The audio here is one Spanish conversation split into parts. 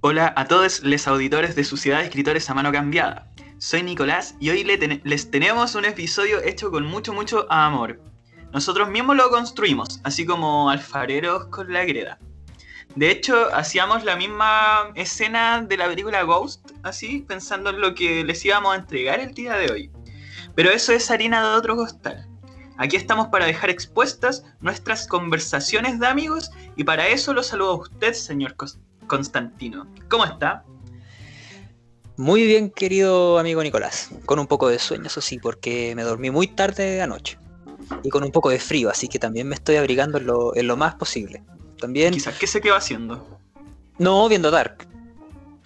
Hola a todos los auditores de Sociedad Escritores a Mano Cambiada. Soy Nicolás y hoy les tenemos un episodio hecho con mucho, mucho amor. Nosotros mismos lo construimos, así como alfareros con la greda. De hecho, hacíamos la misma escena de la película Ghost, así, pensando en lo que les íbamos a entregar el día de hoy. Pero eso es harina de otro costal. Aquí estamos para dejar expuestas nuestras conversaciones de amigos y para eso lo saludo a usted, señor Cos- Constantino. ¿Cómo está? Muy bien, querido amigo Nicolás. Con un poco de sueño, eso sí, porque me dormí muy tarde anoche. Y con un poco de frío, así que también me estoy abrigando en lo, en lo más posible. También, Quizás, ¿qué se quedó haciendo? no viendo Dark,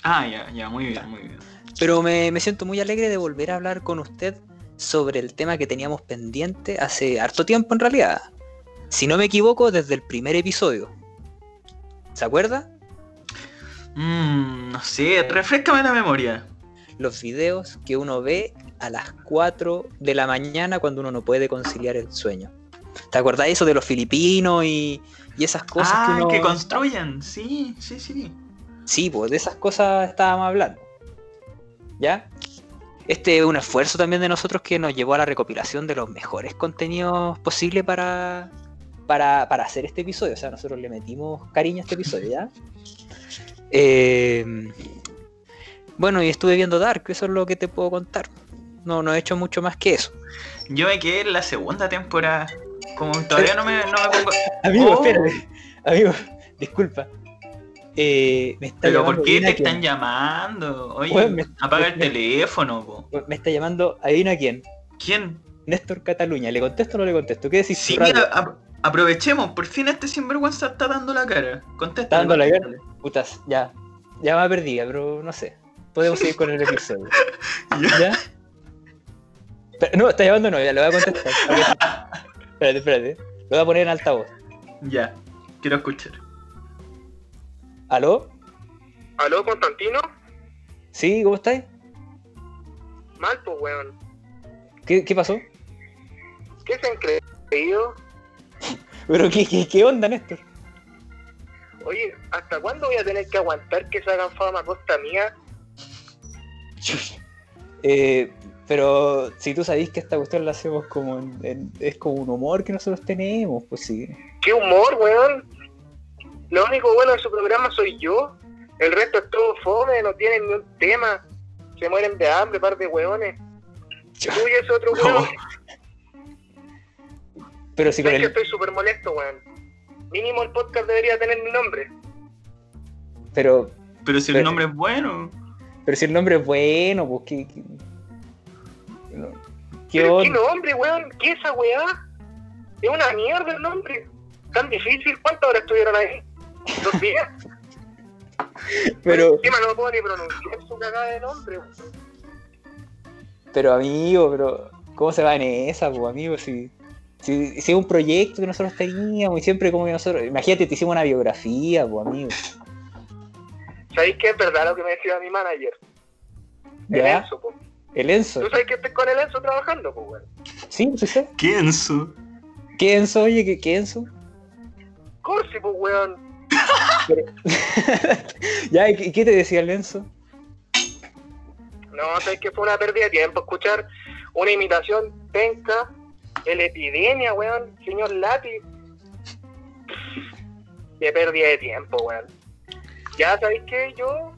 Ah, ya, ya, muy bien, muy bien. pero me, me siento muy alegre de volver a hablar con usted sobre el tema que teníamos pendiente hace harto tiempo en realidad. Si no me equivoco, desde el primer episodio. ¿Se acuerda? Mmm, no sé, refrescame la memoria. Los videos que uno ve a las 4 de la mañana cuando uno no puede conciliar el sueño. ¿Te acordás eso de los filipinos y, y esas cosas ah, que uno... que construyen, sí, sí, sí. Sí, pues de esas cosas estábamos hablando. ¿Ya? Este es un esfuerzo también de nosotros que nos llevó a la recopilación de los mejores contenidos posibles para, para, para hacer este episodio. O sea, nosotros le metimos cariño a este episodio, ¿ya? Eh, bueno, y estuve viendo Dark, eso es lo que te puedo contar. No, no he hecho mucho más que eso. Yo me quedé en la segunda temporada. Como todavía no me, no me pongo. Amigo, Oh. espérate. Amigo, disculpa. Eh, me está Pero ¿por qué te quién. están llamando? Oye, me- apaga el me- teléfono, po. Me está llamando, adivina quién. ¿Quién? Néstor Cataluña. ¿Le contesto o no le contesto? ¿Qué decís? Sí, tú, rápido? Aprovechemos, por fin este sinvergüenza está dando la cara. Contesta. Está dando la guerra. Putas, ya. Ya me perdida, pero no sé. Podemos seguir con el episodio. ¿Ya? Pero- no, está llamando, no, ya le voy a contestar. Espérate, espérate. Lo voy a poner en altavoz. Ya, quiero escuchar. ¿Aló? ¿Aló, Constantino? ¿Sí? ¿Cómo estáis? Mal, pues, weón. ¿Qué, qué pasó? ¿Qué se han creído? ¿Pero qué, qué, qué onda, Néstor? Oye, ¿hasta cuándo voy a tener que aguantar que se hagan fama a costa mía? Eh, pero si tú sabís que esta cuestión la hacemos como en- en- es como un humor que nosotros tenemos, pues sí. ¡Qué humor, weón! Lo único bueno de su programa soy yo. El resto es todo fome, no tienen ni un tema. Se mueren de hambre, par de weones. Tú y ese otro weón. Pero si con que el, estoy súper molesto, weón. Mínimo el podcast debería tener mi nombre. pero, Pero si el Pero- nombre es bueno. pero si el nombre es bueno, pues qué, qué, no, ¿qué ¿Pero qué nombre, weón? ¿Qué esa weá? Es una mierda el nombre. Tan difícil. ¿Cuántas horas estuvieron ahí? ¿Dos días? Pero, Encima no puedo ni pronunciar su cagada de nombre. weón. pero amigo, pero ¿cómo se va en esa, pues amigo? Si, si, si es un proyecto que nosotros teníamos y siempre como que nosotros, imagínate, te hicimos una biografía, pues amigo. ¿Sabéis que es verdad lo que me decía mi manager? El ¿Ya? Enzo, po. El Enzo. ¿Tú sabes que estoy con el Enzo trabajando, pues, weón? Sí, sí sé. ¿Qué Enzo? ¿Qué Enzo? Oye, ¿qué, qué Enzo? Corsi, pues, weón. ya, ¿y qué, te decía el Enzo? No, sabéis que fue una pérdida de tiempo escuchar una imitación penca de la epidemia, weón. Señor Lati. Qué pérdida de tiempo, weón. Ya sabéis que yo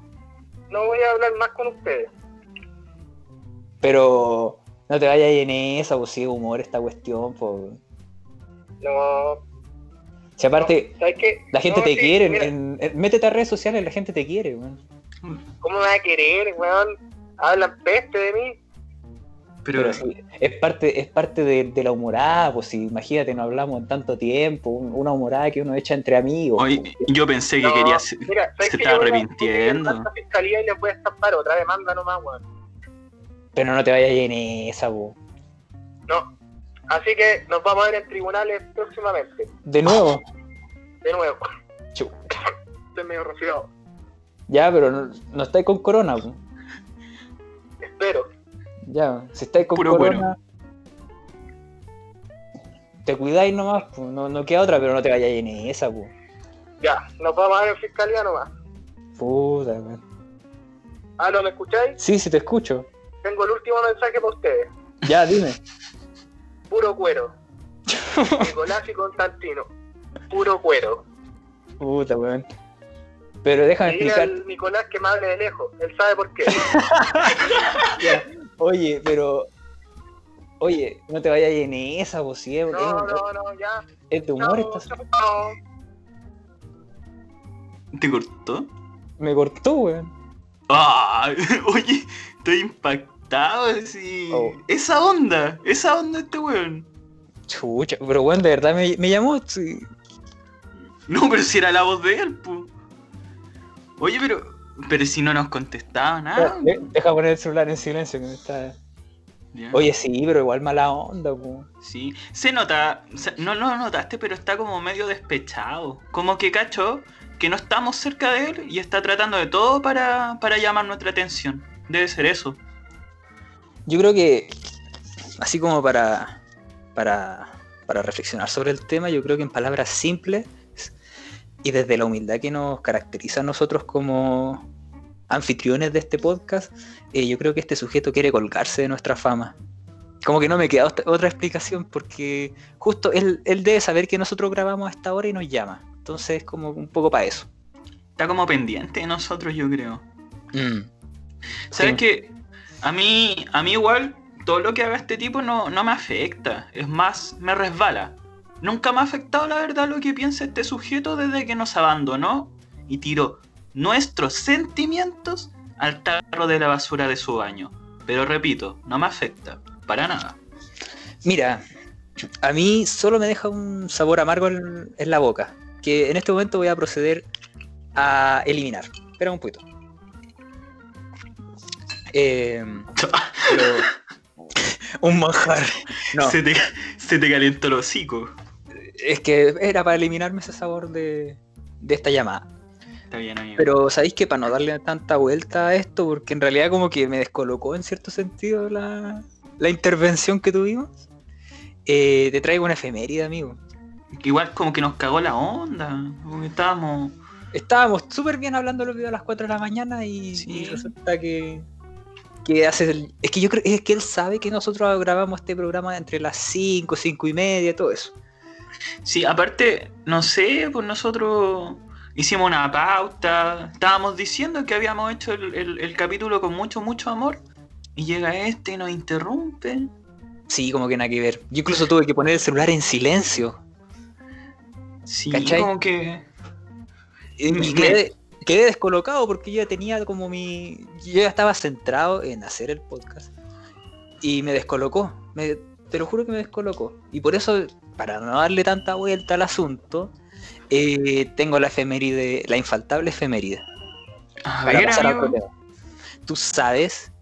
no voy a hablar más con ustedes. Pero no te vayas en esa, pues sí, humor esta cuestión, pues. No, Si aparte, ¿sabes qué? la gente No, te sí, quiere, en- métete a redes sociales, la gente te quiere, weón. ¿Cómo me va a querer, weón? Hablan peste de mí. Pero, Pero sí, es parte, es parte de, de la humorada, pues si imagínate, no hablamos en tanto tiempo, un- una humorada que uno echa entre amigos. hoy pues. yo pensé que No, quería ser- mira, ¿sabes se qué? estaba Yo voy a- arrepintiendo. la fiscalía y les voy a estampar otra demanda nomás, weón. Pero no te vayas en esa, pues. No. Así que nos vamos a ver en tribunales próximamente. De nuevo, De nuevo. Chu. Estoy medio resfriado. ya, pero no, no estáis con corona, pues. Espero. Ya, si estáis con Puro corona, te cuidáis nomás, pues, no, no queda otra, pero no te vayas en esa, pues. Ya, nos vamos a ver en fiscalía nomás. Puta. Weón. ¿Aló, me escucháis? Sí, sí te escucho. Tengo el último mensaje para ustedes. Ya, dime. Puro cuero. Nicolás y Constantino. Puro cuero. Puta, weón. Pero déjame Dile explicar. al Nicolás que me hable de lejos. Él sabe por qué. Oye, pero. Oye, no te vayas en esa, vos sí, es, No, no, no, ya. es de humor. Chao, estás- chao. ¿Te cortó? Me cortó, weón. Ah, oye, estoy impactado. así. Oh. Esa onda, esa onda este weón. Chucha, pero weón, de verdad me, me llamó. sí. No, pero si era la voz de él, pu. Oye, pero. Pero si no nos contestaba nada. De- Deja poner el celular en silencio que me está. Oye, sí, pero igual mala onda, weón. Sí, se nota, se- no lo notaste, pero está como medio despechado. Como que cacho que no estamos cerca de él y está tratando de todo para, para llamar nuestra atención. Debe ser eso. Yo creo que, así como para, para, para reflexionar sobre el tema, yo creo que en palabras simples y desde la humildad que nos caracteriza a nosotros como anfitriones de este podcast, eh, yo creo que este sujeto quiere colgarse de nuestra fama. Como que no me queda otra- explicación porque justo él, él debe saber que nosotros grabamos a esta hora y nos llama. Entonces, como un poco para eso. Está como pendiente de nosotros, yo creo. Mm. ¿Sabes Sí. qué? A mí, a mí igual, todo lo que haga este tipo no, no me afecta. Es más, me resbala. Nunca me ha afectado, la verdad, lo que piensa este sujeto desde que nos abandonó y tiró nuestros sentimientos al tarro de la basura de su baño. Pero repito, no me afecta. Para nada. Mira, a mí solo me deja un sabor amargo en, en la boca, que en este momento voy a proceder a eliminar. Espera un poquito. Eh, pero- un manjar. No, Se, te, se te calentó el hocico. Es que era para eliminarme ese sabor de, de esta llamada. Está bien, amigo. Pero sabéis que para no darle tanta vuelta a esto, porque en realidad como que me descolocó en cierto sentido la, la intervención que tuvimos, eh, te traigo una efeméride, amigo. Igual como que nos cagó la onda. Estábamos. Estábamos súper bien hablando los videos a las 4 de la mañana y, Sí. y resulta que, que hace el- Es que yo creo es que él sabe que nosotros grabamos este programa entre las 5, 5 y media, todo eso. Sí, aparte, no sé, pues nosotros hicimos una pauta. Estábamos diciendo que habíamos hecho el, el- el capítulo con mucho, mucho amor. Y llega este y nos interrumpe. Sí, como que nada que ver. Yo incluso tuve que poner el celular en silencio. Sí, ¿Cachai? como que. Y, y Me- quedé, quedé descolocado porque yo ya tenía como mi. Yo ya estaba centrado en hacer el podcast. Y me descolocó. Me- te lo juro que me descolocó. Y por eso, para no darle tanta vuelta al asunto, eh, tengo la efeméride, la infaltable efeméride. A Para ver, pasar. Tú sabes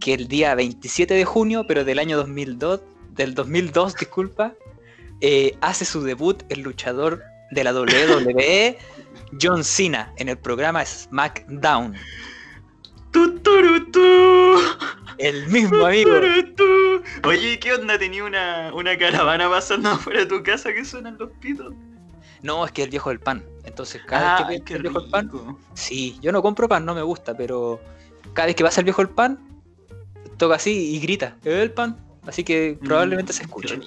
que el día 27 de junio, pero del año 2002, del 2002, disculpa, eh, hace su debut el luchador de la WWE, John Cena, en el programa SmackDown. Tu, turu, tu. El mismo amigo. Oye, ¿qué onda? Tenía una, una caravana pasando afuera de tu casa que suenan los pitos. No, es que el viejo del pan. Entonces, cada Ah, vez que pasa el viejo del pan, sí, yo no compro pan, no me gusta, pero cada vez que pasa el viejo del pan, toca así y grita, el pan. Así que probablemente se Mm, escuche.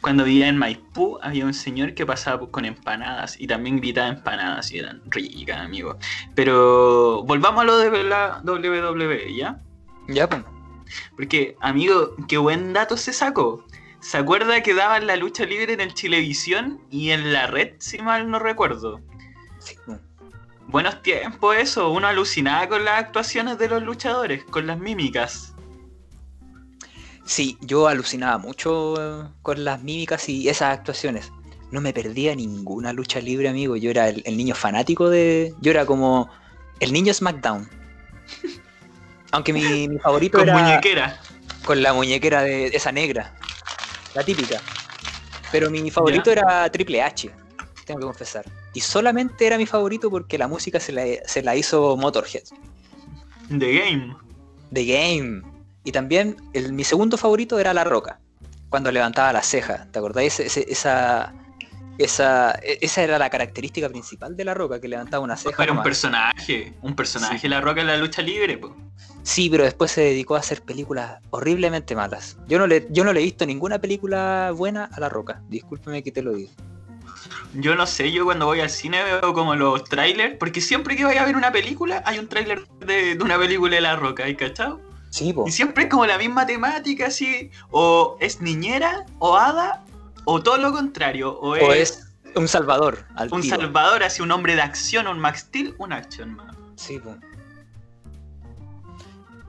Cuando vivía en Maipú había un señor que pasaba con empanadas y también gritaba empanadas y eran ricas, amigo. Pero volvamos a lo de la WWE, ¿ya? Ya, pues. Porque, amigo, qué buen dato se sacó. ¿Se acuerda que daban la lucha libre en el Chilevisión y en la red, si mal no recuerdo? Sí. Buenos tiempos eso, uno alucinaba con las actuaciones de los luchadores, con las mímicas. Sí, yo alucinaba mucho eh, con las mímicas y esas actuaciones. No me perdía ninguna lucha libre, amigo. Yo era el, el niño fanático de. Yo era como el niño SmackDown. Aunque mi, mi favorito Con era muñequera. con la muñequera de esa negra, la típica. Pero mi favorito era Triple H, tengo que confesar. Y solamente era mi favorito porque la música se la, se la hizo Motorhead, The Game. The Game. Y también el- mi segundo favorito era La Roca, cuando levantaba la ceja. ¿Te acordáis? Ese- esa, Esa, e- esa era la característica principal de la roca, que levantaba una ceja. Era un nomás. personaje, un personaje Sí. la roca en la lucha libre, po. Sí, pero después se dedicó a hacer películas horriblemente malas. Yo no le, yo no le he visto ninguna película buena a la roca. Discúlpeme que te lo diga. Yo no sé, yo cuando voy al cine veo como los trailers, porque siempre que voy a ver una película hay un tráiler de, de una película de la roca, ¿hay cachado? Sí, po. Y siempre es como la misma temática, así, o es niñera, o hada, o todo lo contrario, o, O es, es un salvador al un tiro. salvador, así un hombre de acción, un Max Steel, una acción más. Sí, po.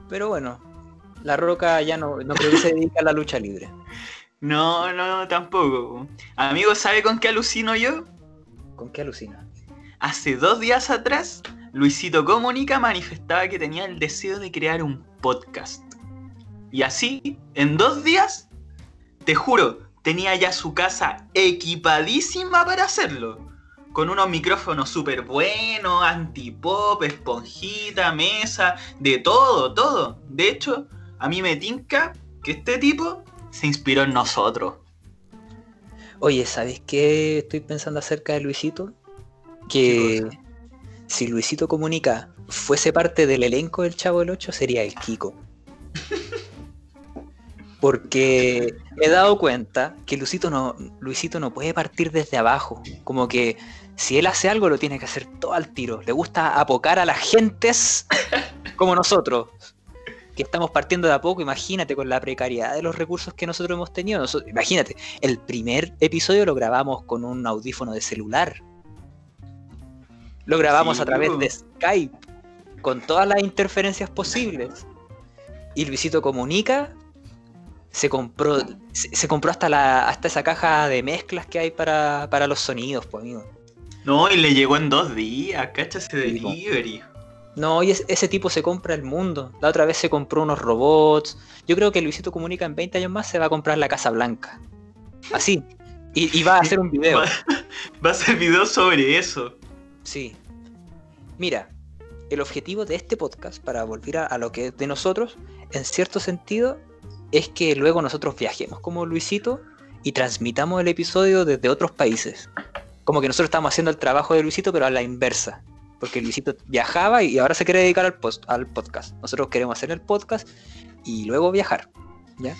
Pero bueno, la roca ya no, no creo que se dedica a la lucha libre. No, no, tampoco. Amigo, ¿sabe con qué alucino yo? ¿Con qué alucina? Hace dos días atrás, Luisito Comunica manifestaba que tenía el deseo de crear un podcast. Y así, en dos días, te juro, tenía ya su casa equipadísima para hacerlo. Con unos micrófonos súper buenos, antipop, esponjita, mesa, de todo, todo. De hecho, a mí me tinca que este tipo se inspiró en nosotros. Oye, ¿sabes qué estoy pensando acerca de Luisito? ¿Qué Que si Luisito Comunica fuese parte del elenco del Chavo del 8, sería el Kiko. Porque me he dado cuenta que Luisito no, Luisito no puede partir desde abajo. Como que si él hace algo lo tiene que hacer todo al tiro. Le gusta apocar a las gentes como nosotros. Que estamos partiendo de a poco, imagínate, con la precariedad de los recursos que nosotros hemos tenido. Imagínate, el primer episodio lo grabamos con un audífono de celular. Lo grabamos Sí, a través de Skype, con todas las interferencias posibles. Y Luisito Comunica se compró, se, se compró hasta, la, hasta esa caja de mezclas que hay para, para los sonidos, pues amigo. No, y le llegó en dos días, cacha ese delivery. No, y es- ese tipo se compra el mundo. La otra vez se compró unos robots. Yo creo que Luisito Comunica en 20 años más se va a comprar la Casa Blanca. Así. Y, y va a hacer un video. Va, va a hacer video sobre eso. Sí. Mira, el objetivo de este podcast, para volver a, a lo que es de nosotros, en cierto sentido, es que luego nosotros viajemos como Luisito y transmitamos el episodio desde otros países. Como que nosotros estamos haciendo el trabajo de Luisito, pero a la inversa. Porque Luisito viajaba y ahora se quiere dedicar al, post, al podcast. Nosotros queremos hacer el podcast y luego viajar. ¿Ya?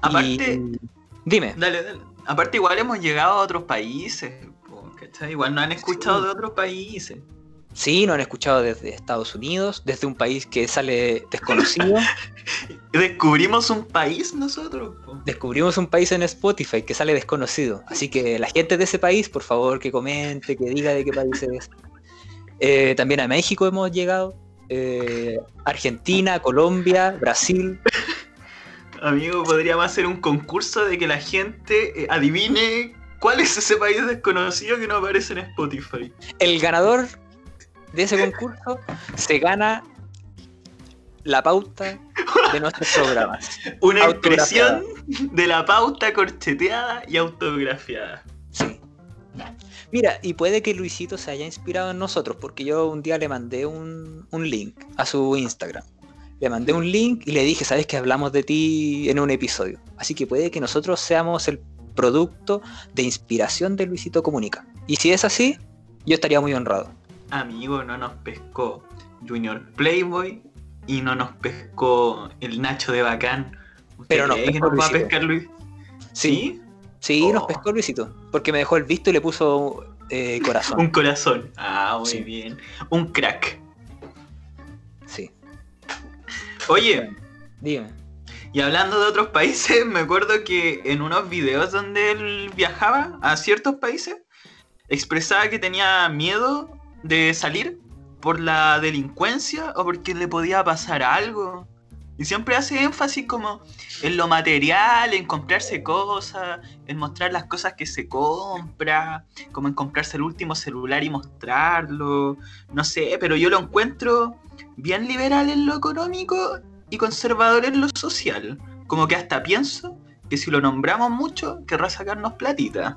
Aparte, Y- Dime. dale, dale. Aparte, igual hemos llegado a otros países. ¿cachai? Igual no han escuchado Sí. de otros países. Sí, nos han escuchado desde Estados Unidos, desde un país que sale desconocido. Descubrimos un país nosotros. po. descubrimos un país en Spotify que sale desconocido. Así que la gente de ese país, por favor, que comente, que diga de qué país es. Eh, también a México hemos llegado. eh, Argentina, Colombia, Brasil. Amigo, podríamos hacer un concurso de que la gente eh, adivine cuál es ese país desconocido que no aparece en Spotify. El ganador de ese concurso se gana la pauta de nuestros programas. Una impresión de la pauta corcheteada y autografiada. Sí. Mira, y puede que Luisito se haya inspirado en nosotros, porque yo un día le mandé un, un link a su Instagram. Le mandé un link y le dije, sabes que hablamos de ti en un episodio. Así que puede que nosotros seamos el producto de inspiración de Luisito Comunica. Y si es así, yo estaría muy honrado. Amigo, no nos pescó Junior Playboy y no nos pescó el Nacho de Bacán. ¿Usted Pero nos cree que pescó nos va a pescar Luis? Sí, sí, nos Oh. pescó Luisito, porque me dejó el visto y le puso eh, corazón. Un corazón. Ah, muy Sí. bien. Un crack. Sí, Oye, dime. y hablando de otros países, me acuerdo que en unos videos donde él viajaba a ciertos países, expresaba que tenía miedo de salir por la delincuencia o porque le podía pasar algo. Y siempre hace énfasis como en lo material, en comprarse cosas, en mostrar las cosas que se compra, como en comprarse el último celular y mostrarlo. No sé, pero yo lo encuentro bien liberal en lo económico y conservador en lo social. Como que hasta pienso que si lo nombramos mucho, querrá sacarnos platita.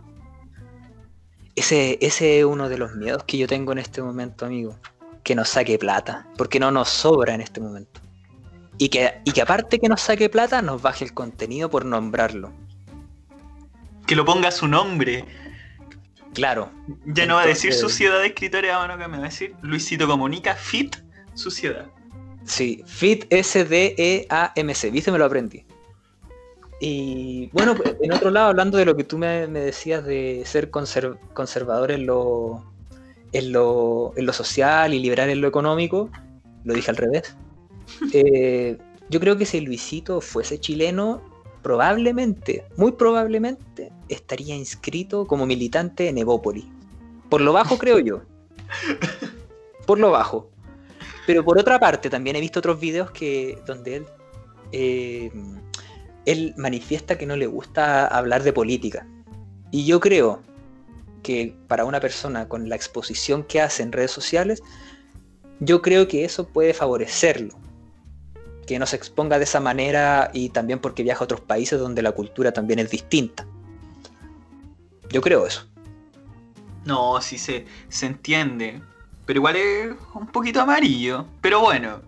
Ese, ese es uno de los miedos que yo tengo en este momento, amigo. Que nos saque plata. Porque no nos sobra en este momento. Y que, y que aparte que nos saque plata, nos baje el contenido por nombrarlo. Que lo ponga su nombre. Claro. Ya no va a decir Sociedad de Escritores que me va a decir Luisito Comunica, Fit, Sociedad. Sí, Fit S-D-E-A-M-C, ¿viste? Me lo aprendí. Y bueno, pues, en otro lado, hablando de lo que tú me, me decías de ser conser- conservador en lo, en, lo, en lo social y liberal en lo económico, lo dije al revés. Eh, yo creo que si Luisito fuese chileno, probablemente, muy probablemente, estaría inscrito como militante en Evópoli. Por lo bajo, creo yo. Por lo bajo. Pero por otra parte, también he visto otros videos que donde él, eh, él manifiesta que no le gusta hablar de política. Y yo creo que para una persona con la exposición que hace en redes sociales, yo creo que eso puede favorecerlo. Que no se exponga de esa manera y también porque viaja a otros países donde la cultura también es distinta. Yo creo eso. No, sí se, se entiende. Pero igual es un poquito amarillo. Pero bueno.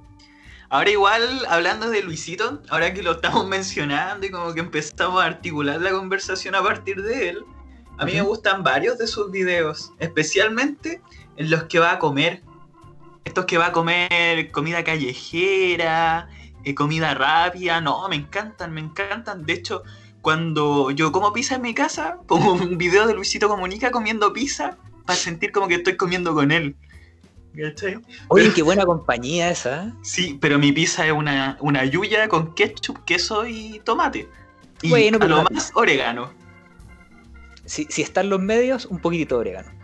Ahora igual, hablando de Luisito, ahora que lo estamos mencionando y como que empezamos a articular la conversación a partir de él, a mí me gustan varios de sus videos, especialmente en los que va a comer. Estos que va a comer comida callejera, eh, comida rápida, no, me encantan, me encantan. De hecho, cuando yo como pizza en mi casa, pongo un video de Luisito Comunica comiendo pizza para sentir como que estoy comiendo con él. ¿Cachai? Oye, Pero- qué buena compañía esa. ¿eh? Sí, pero mi pizza es una, una yuya con ketchup, queso y tomate. Y Bueno, a lo más orégano. Si, si están los medios, un poquitito de orégano.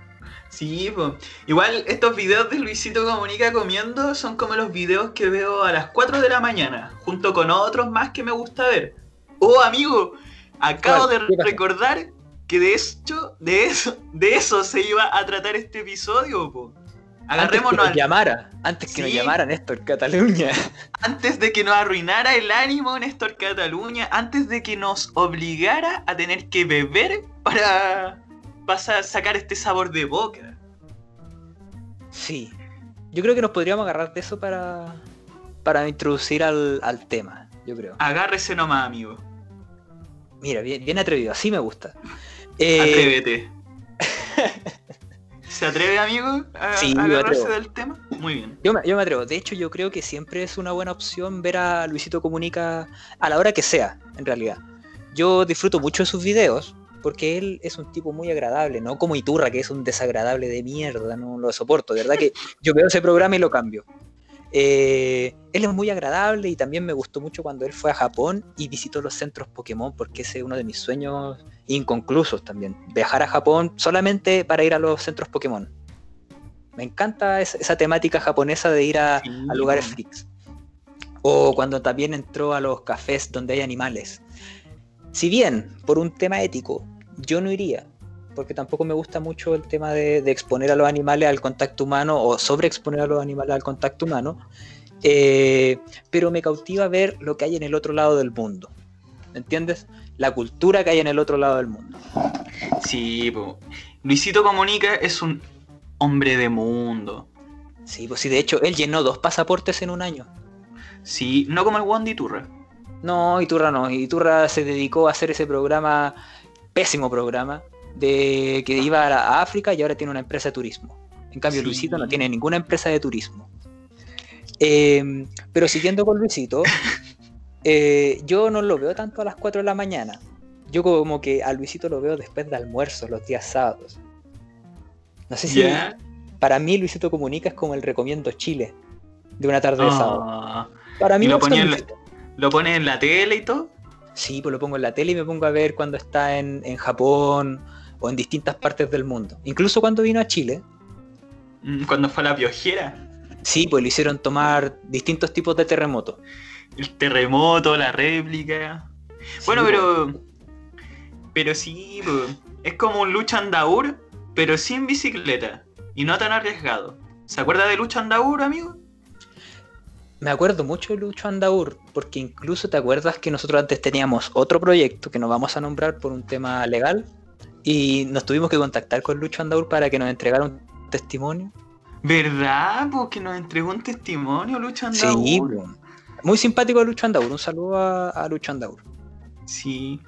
Sí, po. igual estos videos de Luisito Comunica comiendo son como los videos que veo a las 4 de la mañana, junto con otros más que me gusta ver. Oh, amigo, acabo de recordar que de hecho, de eso, de eso se iba a tratar este episodio, po. Antes que Agarrémonos nos al- llamara, antes que nos Sí. llamaran Néstor Cataluña. antes de que nos arruinara el ánimo Néstor Cataluña, antes de que nos obligara a tener que beber para pasar, sacar este sabor de boca. Sí. Yo creo que nos podríamos agarrar de eso para, para introducir al, al tema, yo creo. Agárrese nomás, amigo. Mira, bien, bien atrevido, así me gusta. Eh, Atrévete. ¿Se atreve, amigo, a, Sí, a agarrarse del tema? Muy bien. yo, me, yo me atrevo. De hecho, yo creo que siempre es una buena opción ver a Luisito Comunica a la hora que sea, en realidad. Yo disfruto mucho de sus videos porque él es un tipo muy agradable, no como Iturra, que es un desagradable de mierda, no lo soporto. De verdad que yo veo ese programa y lo cambio. Eh, él es muy agradable y también me gustó mucho cuando él fue a Japón y visitó los centros Pokémon porque ese es uno de mis sueños inconclusos también. Viajar a Japón solamente para ir a los centros Pokémon. Me encanta esa, esa temática japonesa de ir a, Sí, a lugares freaks. O cuando también entró a los cafés donde hay animales. Si bien, por un tema ético, yo no iría, porque tampoco me gusta mucho el tema de, de exponer a los animales al contacto humano o sobreexponer a los animales al contacto humano, eh, pero me cautiva ver lo que hay en el otro lado del mundo. ¿Me entiendes? La cultura que hay en el otro lado del mundo. Sí, po. Luisito Comunica es un hombre de mundo. Sí, pues sí, de hecho, él llenó dos pasaportes en un año. Sí, no como el Wandy Turra. No, Iturra no. Iturra se dedicó a hacer ese programa, pésimo programa, de que iba a, África y ahora tiene una empresa de turismo. En cambio, Sí. Luisito no tiene ninguna empresa de turismo. Eh, pero siguiendo con Luisito, eh, yo no lo veo tanto a las 4 de la mañana. Yo como que a Luisito lo veo después de almuerzo, los días sábados. No sé si para mí Luisito Comunica es como el recomiendo Chile de una tarde de sábado. Ah, Para mí y lo ponía en la- lo pone en la tele y todo. Sí, pues lo pongo en la tele y me pongo a ver cuando está en, en Japón o en distintas partes del mundo. Incluso cuando vino a Chile, Mm, Cuando fue a la piojera. sí, pues le hicieron tomar distintos tipos de terremotos. El terremoto, la réplica. Bueno, Sí, pero. Pero sí, po. es como un lucha andaur, pero sin bicicleta. Y no tan arriesgado. ¿Se acuerda de lucha andaur, amigo? Me acuerdo mucho de Lucho Andaur, porque incluso te acuerdas que nosotros antes teníamos otro proyecto que no vamos a nombrar por un tema legal y nos tuvimos que contactar con Lucho Andaur para que nos entregara un testimonio. ¿Verdad? Porque nos entregó un testimonio Lucha Andaur. Sí, pues. muy simpático Lucho Andaur. Un saludo a, a Lucho Andaur. Sí.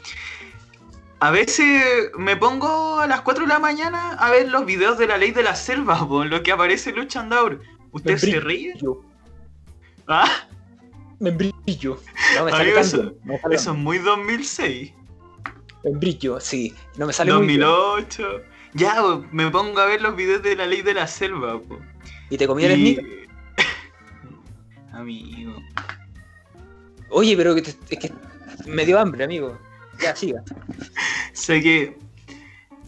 A veces me pongo a las 4 de la mañana a ver los videos de la ley de la selva, po, lo que aparece Lucha Andaur. ¿Usted Me se ríe? ¿Ah? Me brillo. No me eso, no me sale eso es muy 2006. Me brillo, sí. No me sale muy bien. 2008. Ya, po, me pongo a ver los videos de la ley de la selva, po. ¿Y te comí el Y- sneaker? Amigo. Oye, pero que te- es que me dio hambre, amigo. Ya, siga. Sé que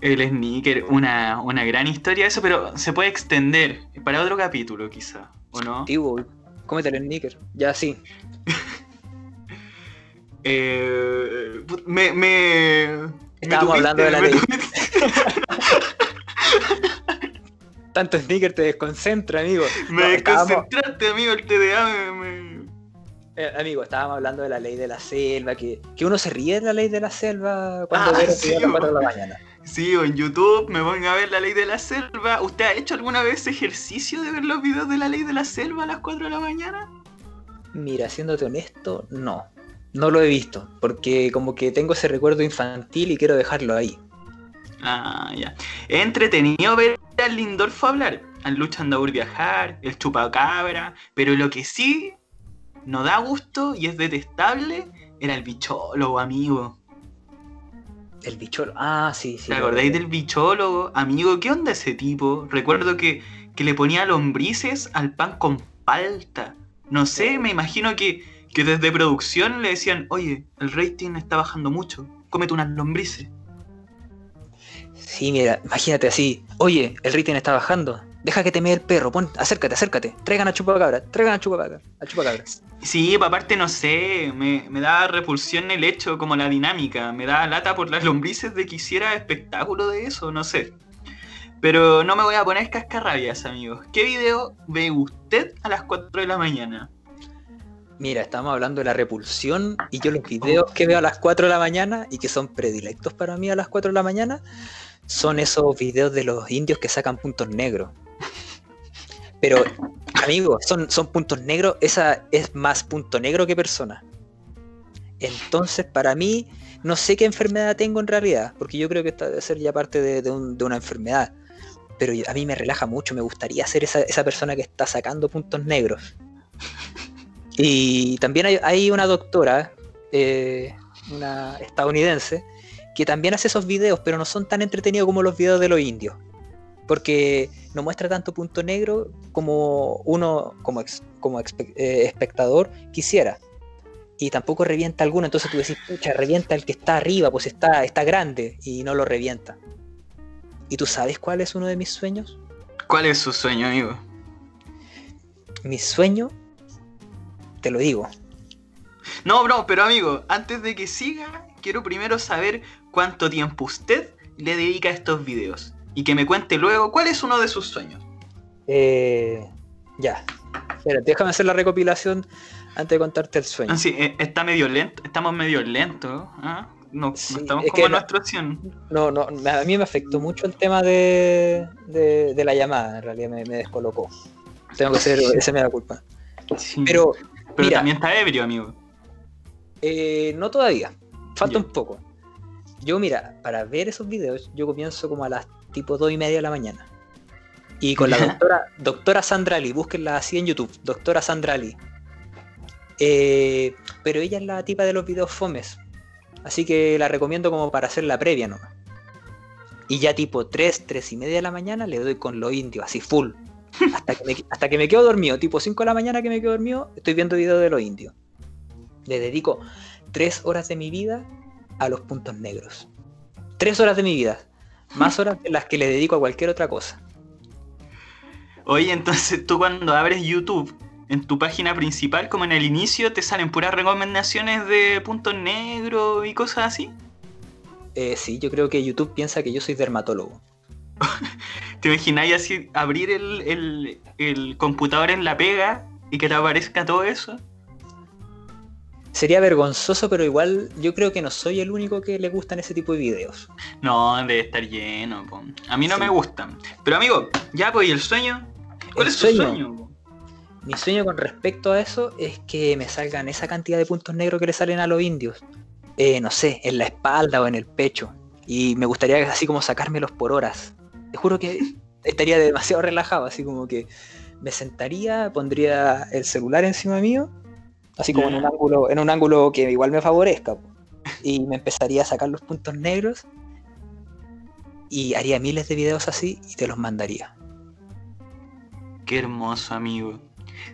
el sneaker, una, una gran historia eso, pero se puede extender para otro capítulo quizá, ¿o no? Tío, cómete el sneaker. Ya, sí. Eh, me, me, me Estábamos hablando de la ley. Tanto sneaker te desconcentra, amigo. Me No, estábamos- desconcentraste, amigo, el TDA me... Eh, amigo, estábamos hablando de la ley de la selva, que, que uno se ríe de la ley de la selva cuando Ah, ve sí, a las bo. 4 de la mañana. Sí, o en YouTube me pongo a ver la ley de la selva. ¿Usted ha hecho alguna vez ejercicio de ver los videos de la ley de la selva a las 4 de la mañana? Mira, siéndote honesto, no. No lo he visto, porque como que tengo ese recuerdo infantil y quiero dejarlo ahí. Ah, ya. Es entretenido ver al Lindorfo hablar, al Lucha Andaur viajar, el chupacabra, pero lo que sí no da gusto y es detestable era el bichólogo, amigo. El bicholo. Ah, sí, sí. ¿Te acordáis del bichólogo? Amigo, ¿qué onda ese tipo? Recuerdo que, que le ponía lombrices al pan con palta. No sé, me imagino que, que desde producción le decían, oye, el rating está bajando mucho, cómete unas lombrices. Sí, mira, imagínate así. Oye, el rating está bajando. Deja que te mee el perro. Pon, acércate, acércate. Traigan a chupacabra. Traigan a chupacabra. A chupacabra. Sí, pa' aparte no sé, me, me da repulsión el hecho, como la dinámica, me da lata por las lombrices de que hiciera espectáculo de eso, no sé. Pero no me voy a poner cascarrabias, amigos. ¿Qué video ve usted a las 4 de la mañana? Mira, estamos hablando de la repulsión y yo los videos que veo a las 4 de la mañana y que son predilectos para mí a las 4 de la mañana son esos videos de los indios que sacan puntos negros. Pero, amigos, son, son puntos negros, esa es más punto negro que persona. Entonces, para mí, no sé qué enfermedad tengo en realidad, porque yo creo que esta debe ser ya parte de, de un- de una enfermedad. Pero a mí me relaja mucho, me gustaría ser esa, esa persona que está sacando puntos negros. Y también hay, hay una doctora, eh, una estadounidense, que también hace esos videos, pero no son tan entretenidos como los videos de los indios. Porque no muestra tanto punto negro como uno, como, ex- como expe- eh, espectador, quisiera. Y tampoco revienta alguno, entonces tú decís, pucha, revienta el que está arriba, pues está, está grande, y no lo revienta. ¿Y tú sabes cuál es uno de mis sueños? ¿Cuál es su sueño, amigo? Mi sueño, te lo digo, No, bro, pero amigo, antes de que siga, quiero primero saber cuánto tiempo usted le dedica a estos videos. Y que me cuente luego cuál es uno de sus sueños. Eh, ya. Espérate, déjame hacer la recopilación antes de contarte el sueño. Ah, sí, eh, está medio lento, estamos medio lentos. No, no estamos es como en no- nuestra opción. No, no, a mí me afectó mucho el tema de, de, de la llamada, en realidad me, me descolocó. Tengo que hacer, esa me da culpa. Sí. Pero Pero mira. también está ebrio, amigo. eh, no todavía, falta un poco. Yo, mira, para ver esos videos, yo comienzo como a las tipo 2 y media de la mañana. Y con la doctora, doctora Sandrali, búsquenla así en YouTube, doctora Sandrali. Eh, pero ella es la tipa de los videos fomes. Así que la recomiendo como para hacer la previa nomás. Y ya tipo 3, 3 y media de la mañana le doy con los indios, así full. Hasta que, me, hasta que me quedo dormido, tipo 5 de la mañana que me quedo dormido, estoy viendo videos de los indios. Le dedico 3 horas de mi vida a los puntos negros. 3 horas de mi vida. Más horas de las que le dedico a cualquier otra cosa. Oye, entonces tú cuando abres YouTube, en tu página principal, como en el inicio, te salen puras recomendaciones de puntos negros y cosas así. Eh, sí, yo creo que YouTube piensa que yo soy dermatólogo. ¿Te imagináis así abrir el, el- el computador en la pega y que te aparezca todo eso? Sería vergonzoso, pero igual yo creo que no soy el único que le gustan ese tipo de videos. No, debe estar lleno. po. A mí no Sí. me gustan. Pero amigo, ya pues, ¿y el sueño? ¿Cuál El es tu sueño. sueño? po? Mi sueño con respecto a eso es que me salgan esa cantidad de puntos negros que le salen a los indios. Eh, no sé, en la espalda o en el pecho. Y me gustaría así como sacármelos por horas. Te juro que estaría demasiado relajado, así como que me sentaría, pondría el celular encima mío, así como en un ángulo, en un ángulo que igual me favorezca. Y me empezaría a sacar los puntos negros y haría miles de videos así y te los mandaría. Qué hermoso, amigo.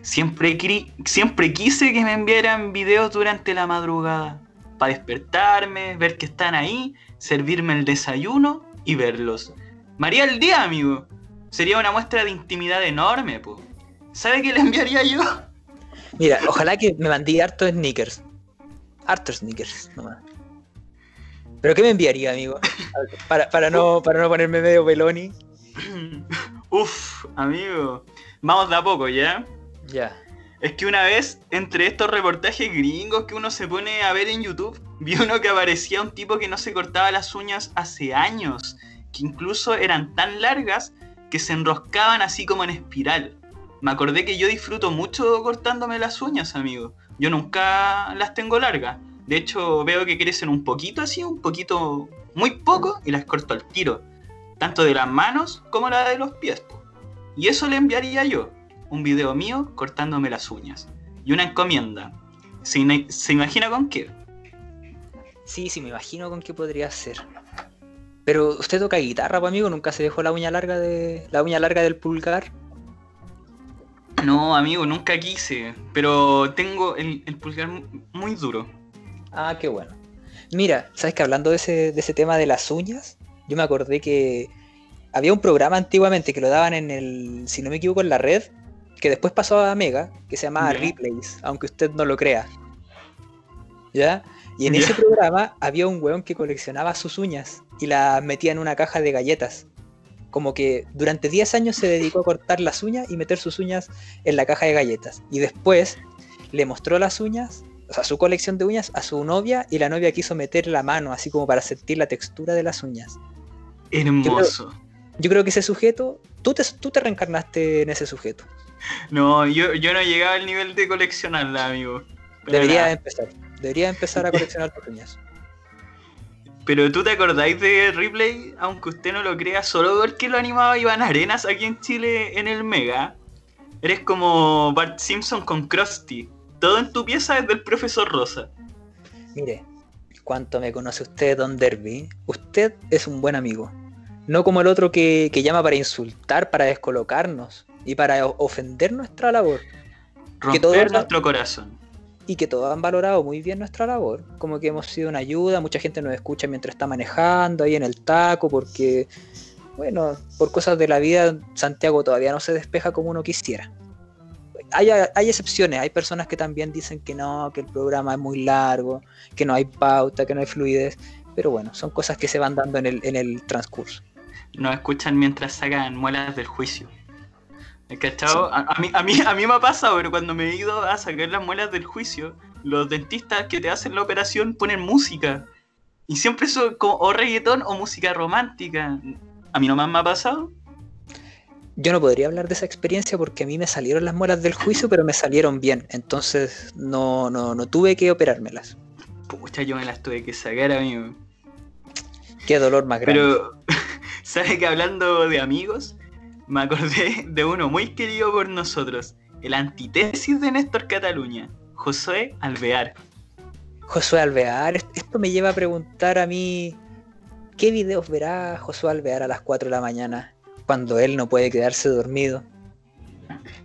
Siempre quise que me enviaran videos durante la madrugada. Para despertarme, ver que están ahí, servirme el desayuno y verlos. María el día, amigo. Sería una muestra de intimidad enorme, po. ¿Sabe qué le enviaría yo? Mira, ojalá que me mandé harto sneakers. Harto sneakers, nomás. ¿Pero qué me enviaría, amigo? Para, para, no, para no ponerme medio peloni. Uf, amigo. Vamos de a poco, ¿ya? Ya. Es que una vez, entre estos reportajes gringos que uno se pone a ver en YouTube, vi uno que aparecía un tipo que no se cortaba las uñas hace años, que incluso eran tan largas que se enroscaban así como en espiral. Me acordé que yo disfruto mucho cortándome las uñas, amigo. Yo nunca las tengo largas. De hecho, veo que crecen un poquito así, un poquito, muy poco, y las corto al tiro. Tanto de las manos como la de los pies. Y eso le enviaría yo un video mío cortándome las uñas. Y una encomienda. ¿Se, se imagina con qué? Sí, sí, me imagino con qué podría ser. Pero usted toca guitarra, pues, amigo, nunca se dejó la uña larga de. la uña larga del pulgar. No, amigo, nunca quise. Pero tengo el, el pulgar mu- muy duro. Ah, qué bueno. Mira, ¿sabes que hablando de ese, de ese tema de las uñas? Yo me acordé que había un programa antiguamente que lo daban en el, si no me equivoco, en la red, que después pasó a Mega, que se llamaba Ya. Replays, aunque usted no lo crea. ¿Ya? Y en ese programa había un weón que coleccionaba sus uñas y las metía en una caja de galletas. Como que durante 10 años se dedicó a cortar las uñas y meter sus uñas en la caja de galletas. Y después le mostró las uñas, o sea, su colección de uñas a su novia y la novia quiso meter la mano así como para sentir la textura de las uñas. Hermoso. Yo creo que ese sujeto, tú te, tú te reencarnaste en ese sujeto. No, yo, yo no llegaba al nivel de coleccionarla, amigo. Debería nada. empezar. Debería empezar a coleccionar tus uñas. Pero tú te acordáis de Ripley, aunque usted no lo crea, solo porque lo animaba Iván Arenas aquí en Chile en el Mega. Eres como Bart Simpson con Krusty. Todo en tu pieza es del profesor Rosa. Mire, cuánto me conoce usted, Don Derby. Usted es un buen amigo. No como el otro que, que llama para insultar, para descolocarnos y para ofender nuestra labor. Romper todos- nuestro corazón. Y que todos han valorado muy bien nuestra labor. Como que hemos sido una ayuda, mucha gente nos escucha mientras está manejando ahí en el taco, porque, bueno, por cosas de la vida, Santiago todavía no se despeja como uno quisiera. Hay, hay excepciones, hay personas que también dicen que no, que el programa es muy largo, que no hay pauta, que no hay fluidez, pero bueno, son cosas que se van dando en el, en el transcurso. Nos escuchan mientras sacan muelas del juicio. ¿Has cachado? A, a mí, a, mí, a mí me ha pasado, pero cuando me he ido a sacar las muelas del juicio, los dentistas que te hacen la operación ponen música. Y siempre son como o reggaetón o música romántica. A mí nomás me ha pasado. Yo no podría hablar de esa experiencia porque a mí me salieron las muelas del juicio, pero me salieron bien, entonces no, no, no tuve que operármelas. Pucha, yo me las tuve que sacar, amigo. Qué dolor más grande. Pero, ¿sabe que hablando de amigos? Me acordé de uno muy querido por nosotros. El antítesis de Néstor Cataluña. Josué Alvear. Josué Alvear, est- esto me lleva a preguntar a mí, ¿qué videos verá Josué Alvear a las 4 de la mañana cuando él no puede quedarse dormido?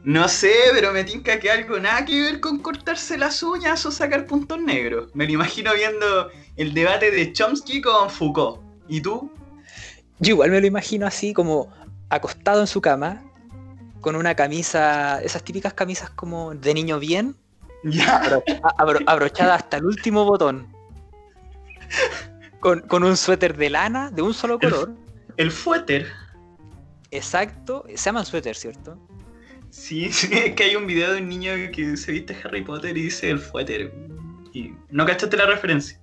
No sé, pero me tinca que algo nada que ver con cortarse las uñas o sacar puntos negros. Me lo imagino viendo el debate de Chomsky con Foucault. ¿Y tú? Yo igual me lo imagino así como acostado en su cama, con una camisa, esas típicas camisas como de niño bien, abro- abro- abrochada hasta el último botón, con, con un suéter de lana de un solo color, El fuéter. exacto, se llaman suéter, ¿cierto? Sí, sí, es que hay un video de un niño que se viste Harry Potter y dice el fuéter. Y no cachaste la referencia.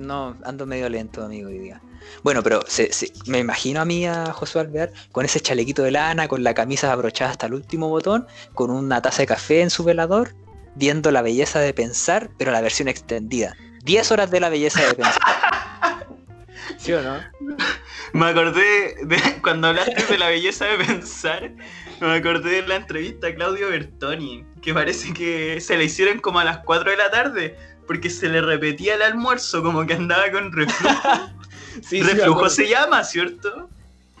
No, ando medio lento, amigo, hoy día. Bueno, pero se- se- me imagino a mí, a Josué Alvear, con ese chalequito de lana, con la camisa abrochada hasta el último botón, con una taza de café en su velador, viendo la belleza de pensar, pero la versión extendida. 10 horas de la belleza de pensar. ¿Sí o no? Me acordé de cuando hablaste de la belleza de pensar, me acordé de la entrevista a Claudio Bertoni, que parece que se la hicieron como a las 4 de la tarde, porque se le repetía el almuerzo, como que andaba con reflujo. Sí, reflujo se llama, ¿cierto?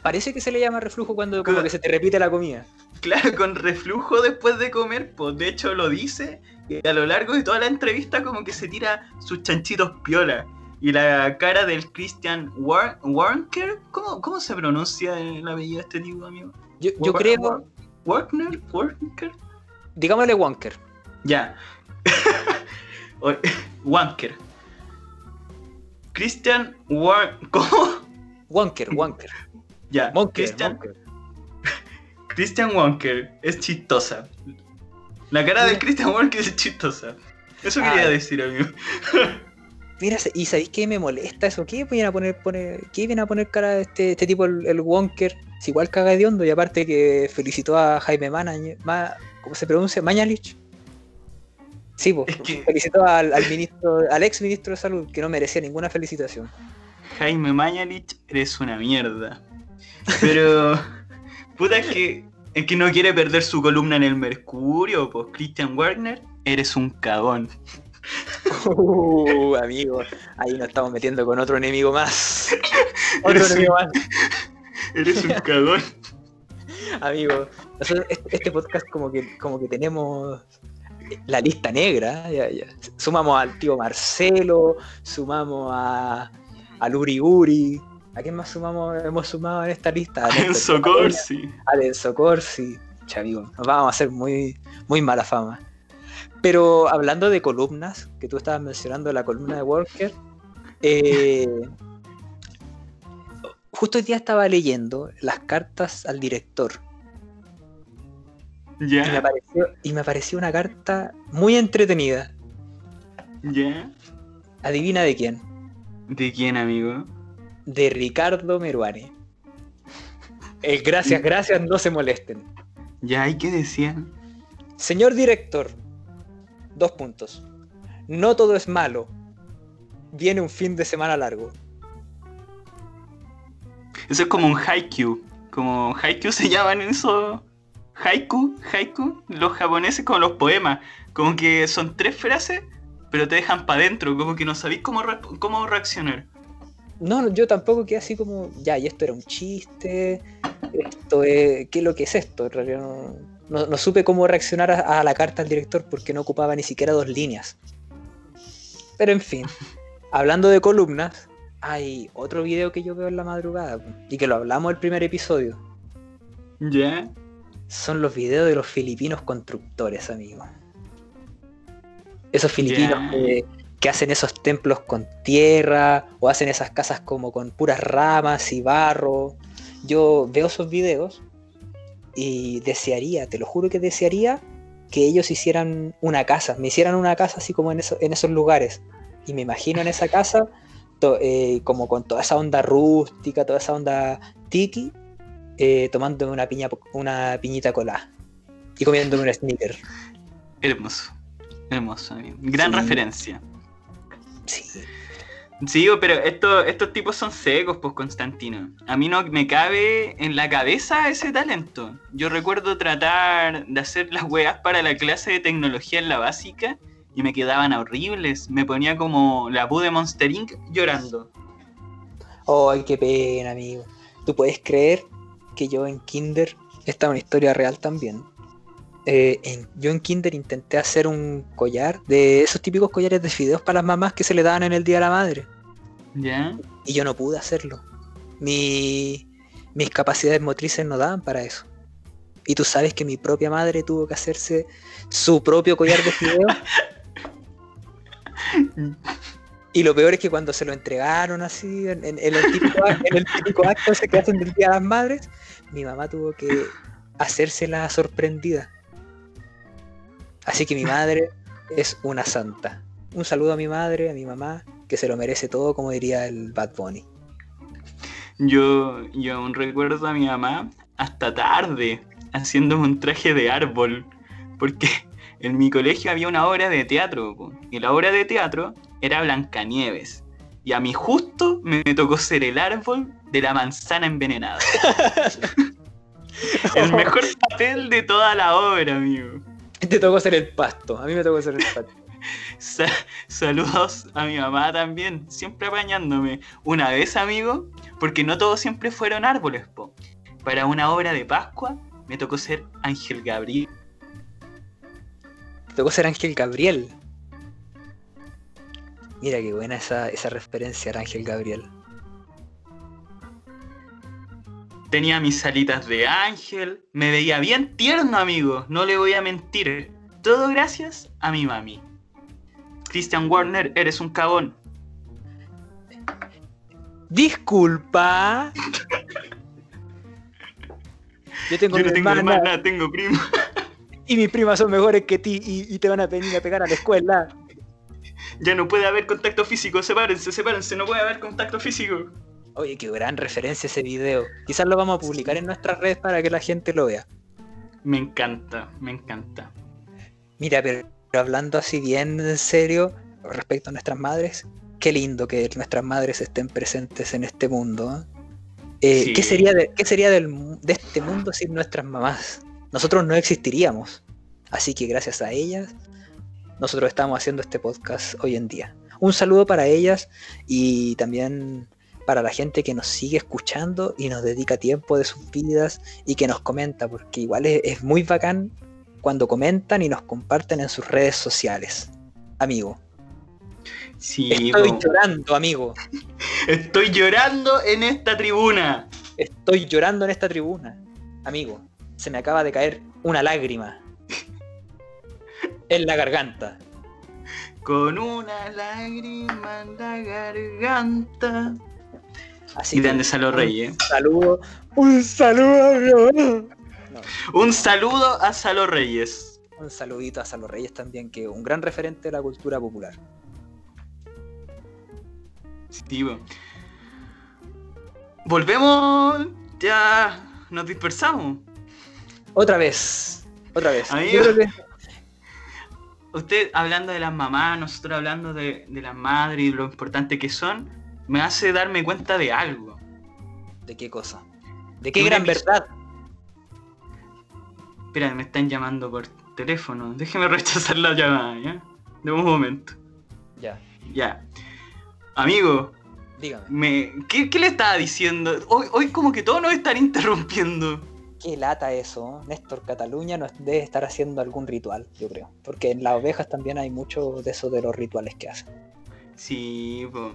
Parece que se le llama reflujo cuando como Claro. que se te repite la comida. Claro, con reflujo después de comer, pues de hecho lo dice, y a lo largo de toda la entrevista como que se tira sus chanchitos piola. Y la cara del Christian War Warnker, ¿cómo, ¿cómo se pronuncia el apellido de este tipo, amigo? Yo, yo War- creo, War- Warner, Warnker. digámosle Wonker. Ya. Wanker. Christian War... ¿Cómo? Wonker, Wonker. Ya. Monker, Christian, Monker. Christian Walker es chistosa. La cara de. Christian Walker es chistosa. Eso quería decir, amigo. Mira, ¿y sabéis qué me molesta eso? ¿Qué viene a poner, poner, ¿qué viene a poner cara de este, este tipo, el, el Wonker? Igual caga de hondo y aparte que felicitó a Jaime Mana, Ma- ¿cómo se pronuncia? Mañalich. Sí, pues, Es que- felicitó al, al ministro, al ex ministro de salud, que no merecía ninguna felicitación. Jaime Mañalich, eres una mierda. Pero. Puta, es que. Es que no quiere perder su columna en el Mercurio, pues Christian Wagner, eres un cagón. Uh, amigo, ahí nos estamos metiendo con otro enemigo más. Otro Eres un- enemigo más. Eres un cagón. Amigo, nosotros este, este podcast como que, como que tenemos la lista negra, ya, ya. Sumamos al tío Marcelo, sumamos a, al Uri Uri. ¿A quién más sumamos, hemos sumado en esta lista? A Enzo Corsi. A Enzo Corsi. Cha, amigo, nos vamos a hacer muy, muy mala fama. Pero hablando de columnas, que tú estabas mencionando la columna de Walker, eh, justo hoy día estaba leyendo las cartas al director y me Ya, pareció, y me pareció una carta muy entretenida. ya. Adivina de quién. ¿De quién, amigo? De Ricardo Meruane. El gracias, gracias, no se molesten. Ya, ¿y qué decían? Señor director, dos puntos. No todo es malo. Viene un fin de semana largo. Eso es como un haiku. Como haiku se llaman eso. Haiku, haiku. Los japoneses como los poemas. Como que son tres frases, pero te dejan para adentro. Como que no sabéis cómo, re- cómo reaccionar. No, yo tampoco quedé así como, ya, y esto era un chiste. Esto es. ¿Qué es lo que es esto? En realidad no, no- no supe cómo reaccionar a, a la carta al director porque no ocupaba ni siquiera dos líneas. Pero en fin, hablando de columnas, hay otro video que yo veo en la madrugada y que lo hablamos el primer episodio. Ya. Son los videos de los filipinos constructores, amigo. Esos filipinos que, que hacen esos templos con tierra o hacen esas casas como con puras ramas y barro. Yo veo esos videos y desearía, te lo juro que desearía que ellos hicieran una casa, me hicieran una casa así como en, eso- en esos lugares. Y me imagino en esa casa to- eh, como con toda esa onda rústica, toda esa onda tiki, eh, tomando una, piña, una piñita colada y comiendo un sneaker. Hermoso. Hermoso, amigo. Gran Sí. referencia. Sí. Sí, pero esto- estos tipos son secos, pues Constantino. A mí no me cabe en la cabeza ese talento. Yo recuerdo tratar de hacer las weas para la clase de tecnología en la básica y me quedaban horribles. Me ponía como la Bu de Monster Inc. llorando. Ay, qué pena, amigo. ¿Tú puedes creer que yo en Kinder, esta es una historia real también? Eh, en- yo en Kinder intenté hacer un collar de esos típicos collares de fideos para las mamás que se le daban en el Día de la Madre. ¿Ya? Y yo no pude hacerlo. Mi- mis capacidades motrices no daban para eso. Y tú sabes que mi propia madre tuvo que hacerse su propio collar de fideos. Y lo peor es que cuando se lo entregaron así, en, el, típico, en el típico acto que hacen del Día de las Madres, mi mamá tuvo que hacérsela sorprendida. Así que mi madre es una santa. Un saludo a mi madre, a mi mamá, que se lo merece todo, como diría el Bad Bunny. Yo, yo aún recuerdo a mi mamá hasta tarde haciéndome un traje de árbol. Porque en mi colegio había una obra de teatro. Y la obra de teatro era Blancanieves. Y a mí justo me tocó ser el árbol de la manzana envenenada. el mejor papel de toda la obra, amigo. Te tocó ser el pasto. A mí me tocó ser el pasto. Sa- saludos a mi mamá también, siempre apañándome. Una vez, amigo, porque no todos siempre fueron árboles, po. Para una obra de Pascua me tocó ser Ángel Gabriel. Te tocó ser Ángel Gabriel. Mira qué buena esa, esa referencia Ángel Gabriel. Tenía mis alitas de ángel, me veía bien tierno, amigo, no le voy a mentir. Todo gracias a mi mami. Christian Warner, eres un cagón. Disculpa. Yo tengo Yo no tengo hermana, hermana, tengo primo. y mis primas son mejores que ti y, y te van a venir a pegar a la escuela. Ya no puede haber contacto físico, sepárense, sepárense, no puede haber contacto físico. Oye, qué gran referencia ese video. Quizás lo vamos a publicar en nuestras redes para que la gente lo vea. Me encanta, me encanta. Mira, pero hablando así bien en serio respecto a nuestras madres, qué lindo que nuestras madres estén presentes en este mundo. ¿eh? Eh, Sí. ¿Qué sería, de, qué sería del de este mundo sin nuestras mamás? Nosotros no existiríamos. Así que gracias a ellas, nosotros estamos haciendo este podcast hoy en día. Un saludo para ellas y también para la gente que nos sigue escuchando y nos dedica tiempo de sus vidas y que nos comenta, porque igual es, es muy bacán cuando comentan y nos comparten en sus redes sociales. Amigo, Sí, estoy llorando, amigo. Estoy llorando en esta tribuna. Estoy llorando en esta tribuna. Amigo, se me acaba de caer una lágrima en la garganta. Con una lágrima en la garganta. Así grandes a los reyes. un saludo, un saludo. No, Un saludo a Salo Reyes. un saludito a Salo Reyes también, que es un gran referente de la cultura popular. Sí. Volvemos. Ya nos dispersamos. Otra vez, otra vez. Amigo. Yo creo que Usted hablando de las mamás, nosotros hablando de, de las madres y lo importante que son, me hace darme cuenta de algo. ¿De qué cosa? ¿De qué gran episodio- verdad? Espera, me están llamando por teléfono. Déjeme rechazar la llamada, ¿ya? De un momento. Ya, Ya. Amigo, dígame. me, ¿qué, qué le estaba diciendo? Hoy, hoy como que todos nos están interrumpiendo. Qué lata eso. Néstor Cataluña nos debe estar haciendo algún ritual, yo creo. Porque en las ovejas también hay mucho de eso de los rituales que hacen. Sí, po.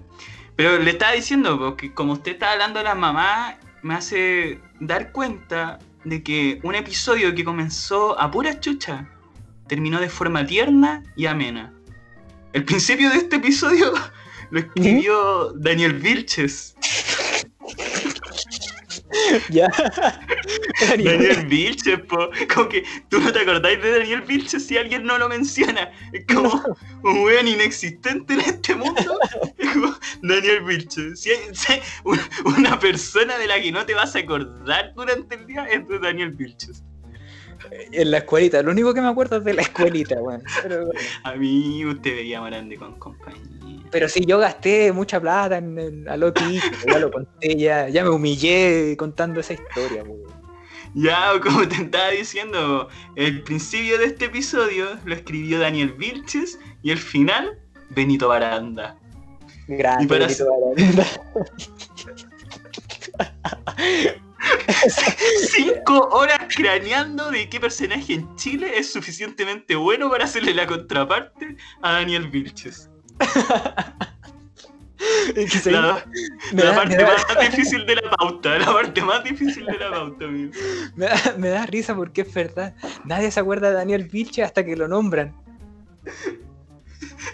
pero le estaba diciendo, po, que como usted está hablando de las mamás, me hace dar cuenta de que un episodio que comenzó a pura chucha terminó de forma tierna y amena. El principio de este episodio lo escribió Daniel Vilches. ya. Daniel Vilches, po. Como que tú no te acordáis de Daniel Vilches si alguien no lo menciona. Es como un weón inexistente en este mundo. Es como Daniel Vilches. Si hay, si hay un- una persona de la que no te vas a acordar durante el día es de Daniel Vilches. En la escuelita. Lo único que me acuerdo es de la escuelita, weón. Pero, A mí usted veía grande con compañía. pero sí, yo gasté mucha plata en el a ya lo conté, ya, ya me humillé contando esa historia, weón. Ya, como te estaba diciendo, el principio de este episodio lo escribió Daniel Vilches y el final, Benito Baranda. Para- Benito Baranda. Cinco horas craneando de qué personaje en Chile es suficientemente bueno para hacerle la contraparte a Daniel Vilches. Es que La, me la da- parte da- más difícil de la pauta, la parte más difícil de la pauta, amigo. Me da, me da risa porque es verdad. Nadie se acuerda de Daniel Vilche hasta que lo nombran.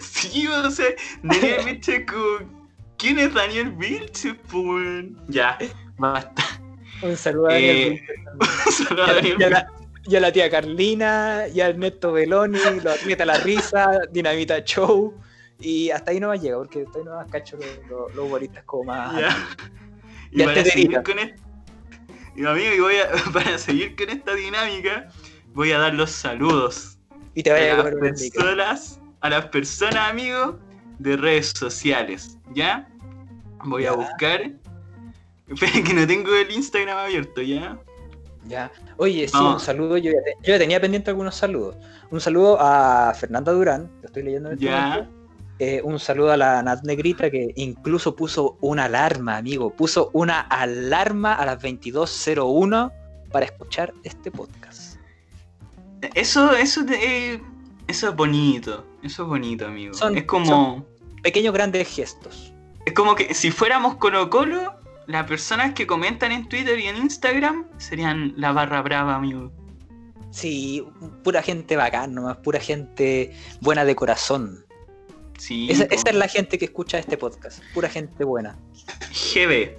Sí, o sea, Daniel Vilches como... ¿Quién es Daniel Vilches, pues? Ya, basta. Un saludo a Daniel Eh, Vilche. Solo a Y a, Daniel y a la, y a la tía Carlina, y a Ernesto Beloni, lo aprieta la risa, Dinamita Show. Y hasta ahí no va a llegar, porque hasta ahí no más cacho los, los, los humoristas como más. Ya. Y Ya para te seguir con y amigo, y voy a, para seguir con esta dinámica, voy a dar los saludos Y te a vaya a las comer un personas, a las personas, amigos, de redes sociales, ¿ya? Voy a buscar. Espera que no tengo el Instagram abierto ya. Ya. Oye, sí, Vamos. un saludo. Yo ya, te- yo ya tenía pendiente algunos saludos. Un saludo a Fernanda Durán, lo estoy leyendo en este Ya. momento. Eh, un saludo a la Nat Negrita que incluso puso una alarma, amigo. Puso una alarma a las 22.01 para escuchar este podcast. Eso, eso, eh, eso es bonito. Eso es bonito, amigo. Son- es como. Pequeños grandes gestos. Es como que si fuéramos Colo Colo, las personas que comentan en Twitter y en Instagram serían la barra brava, amigo. Sí, pura gente bacán nomás, pura gente buena de corazón. Sí. Esa, es la gente que escucha este podcast, pura gente buena. GB.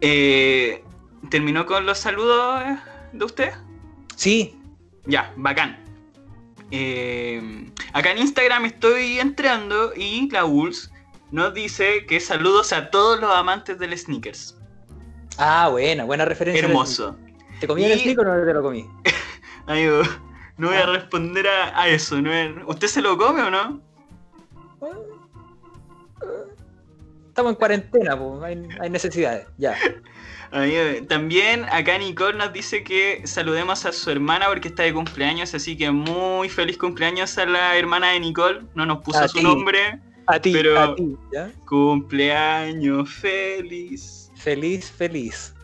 Eh, ¿Terminó con los saludos eh, de usted? Sí, Ya, bacán. Eh, acá en Instagram estoy entrando y la ULS nos dice que saludos a todos los amantes del sneakers. ah, buena, buena referencia. Hermoso. ¿Te comí el Y- sneak o no te lo comí? Amigo, no voy a Ah. responder a, a eso. no ¿Usted se lo come o no? Estamos en cuarentena, pues, hay, hay necesidades. Ya. Amigo, también acá Nicole nos dice que saludemos a su hermana porque está de cumpleaños, así que muy feliz cumpleaños a la hermana de Nicole. No nos puso A su nombre. A ti, Pero- a ti, ¿ya? Cumpleaños feliz. Feliz, feliz.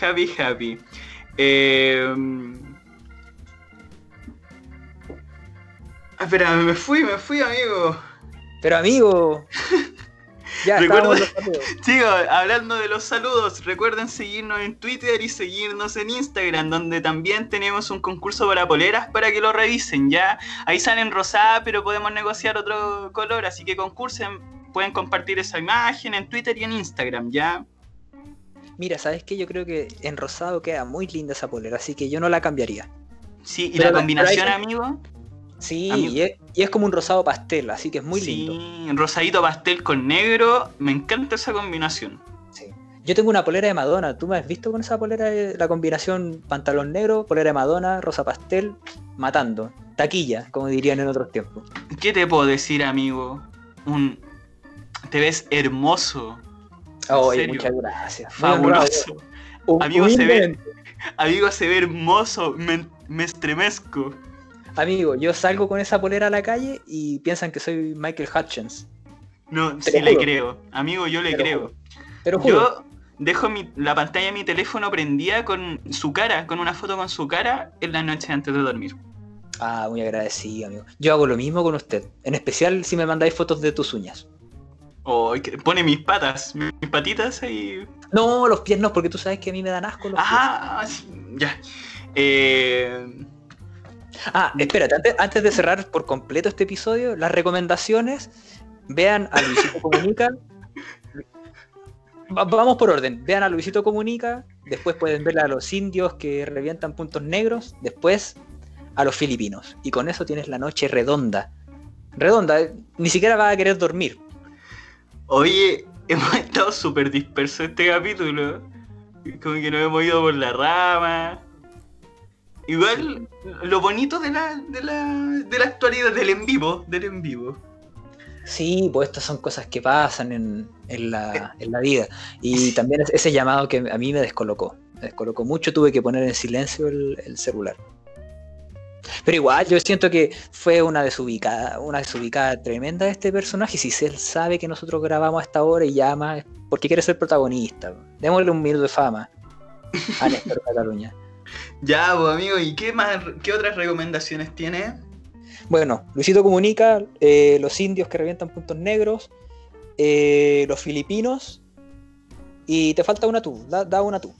Happy, happy. Eh... Espera, me fui, me fui, amigo. Pero amigo. Ya. Sigo hablando de los saludos. Recuerden seguirnos en Twitter y seguirnos en Instagram, donde también tenemos un concurso para poleras para que lo revisen. Ya ahí salen rosadas, pero podemos negociar otro color, así que concursen. Pueden compartir esa imagen en Twitter y en Instagram, ¿ya? Mira, ¿sabes qué? Yo creo que en rosado queda muy linda esa polera, así que yo no la cambiaría. Sí, y Pero la combinación, amigo. Sí, y es, y es como un rosado pastel, así que es muy sí, lindo. rosadito pastel con negro. Me encanta esa combinación. Sí. Yo tengo una polera de Madonna, ¿tú me has visto con esa polera de la combinación pantalón negro, polera de Madonna, rosa pastel, matando? Taquilla, como dirían en otros tiempos. ¿Qué te puedo decir, amigo? Un... Te ves hermoso. Serio? muchas gracias. Fabuloso. Amigo, se ve-. Amigo, se ve hermoso. Me, me estremezco. Amigo, yo salgo con esa polera a la calle y piensan que soy Michael Hutchins. No, Te sí le creo. Amigo, yo le Te creo. Pero Yo dejo mi- la pantalla de mi teléfono prendida con su cara, con una foto con su cara en la noche antes de dormir. Ah, muy agradecido, amigo. Yo hago lo mismo con usted. En especial si me mandáis fotos de tus uñas. O que pone mis patas, mis patitas ahí. No, los pies no, porque tú sabes que a mí me dan asco los Ajá, sí, ya. Eh, pies. Ah, espérate, antes, de cerrar por completo este episodio, las recomendaciones, vean a Luisito Comunica. Va- Vamos por orden. Vean a Luisito Comunica, después pueden ver a los indios que revientan puntos negros, después a los filipinos. Y con eso tienes la noche redonda. Redonda, eh, ni siquiera vas a querer dormir. oye, hemos estado súper dispersos este capítulo. Como que nos hemos ido por la rama. Igual, lo bonito de la, de la, de la actualidad, del en vivo, del en vivo. Sí, pues estas son cosas que pasan en, en la, en la vida. Y también es- ese llamado que a mí me descolocó. Me descolocó mucho, tuve que poner en silencio el, el celular. Pero igual, yo siento que fue una desubicada, una desubicada tremenda de este personaje. Si él sabe que nosotros grabamos a esta hora y llama, porque quiere ser protagonista. Démosle un minuto de fama a Néstor Cataluña. Ya, pues amigo, ¿y qué más, qué otras recomendaciones tiene? Bueno, Luisito comunica, eh, los indios que revientan puntos negros, eh, los filipinos, y te falta una tú, da, da una tú.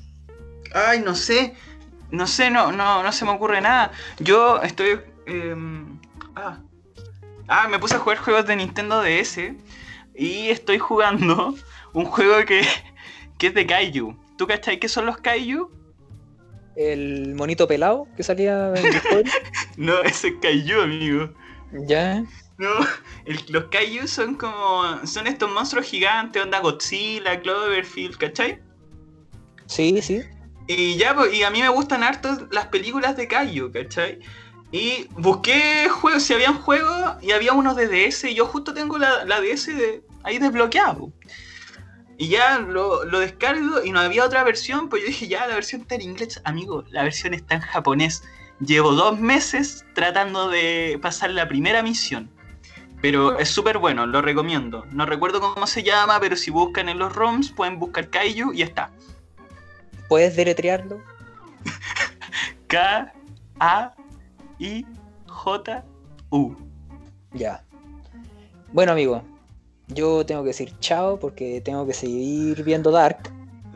Ay, no sé. No sé, no, no, no se me ocurre nada. Yo estoy. em, ah. Ah, me puse a jugar juegos de Nintendo DS. Y estoy jugando un juego que, que es de Kaiju. ¿Tú cachai qué son los Kaiju? El monito pelado que salía en Discovery. No, ese es Kaiju, amigo. ya. No, el- los Kaiju son como. Son estos monstruos gigantes, onda Godzilla, Cloverfield, ¿cachai? Sí, sí. Y ya, pues, y a mí me gustan harto las películas de Kaiju, ¿cachai? Y busqué juegos, si habían juegos, y había unos de DS, y yo justo tengo la, la DS de, ahí desbloqueada. Y ya lo, lo descargo y no había otra versión, pues yo dije, ya, la versión está en inglés. Amigo, la versión está en japonés. Llevo dos meses tratando de pasar la primera misión. Pero es súper bueno, lo recomiendo. No recuerdo cómo se llama, pero si buscan en los ROMs pueden buscar Kaiju y está. ¿Puedes deletrearlo? K-A-I-J-U. Ya. Bueno, amigo, yo tengo que decir chao porque tengo que seguir viendo Dark.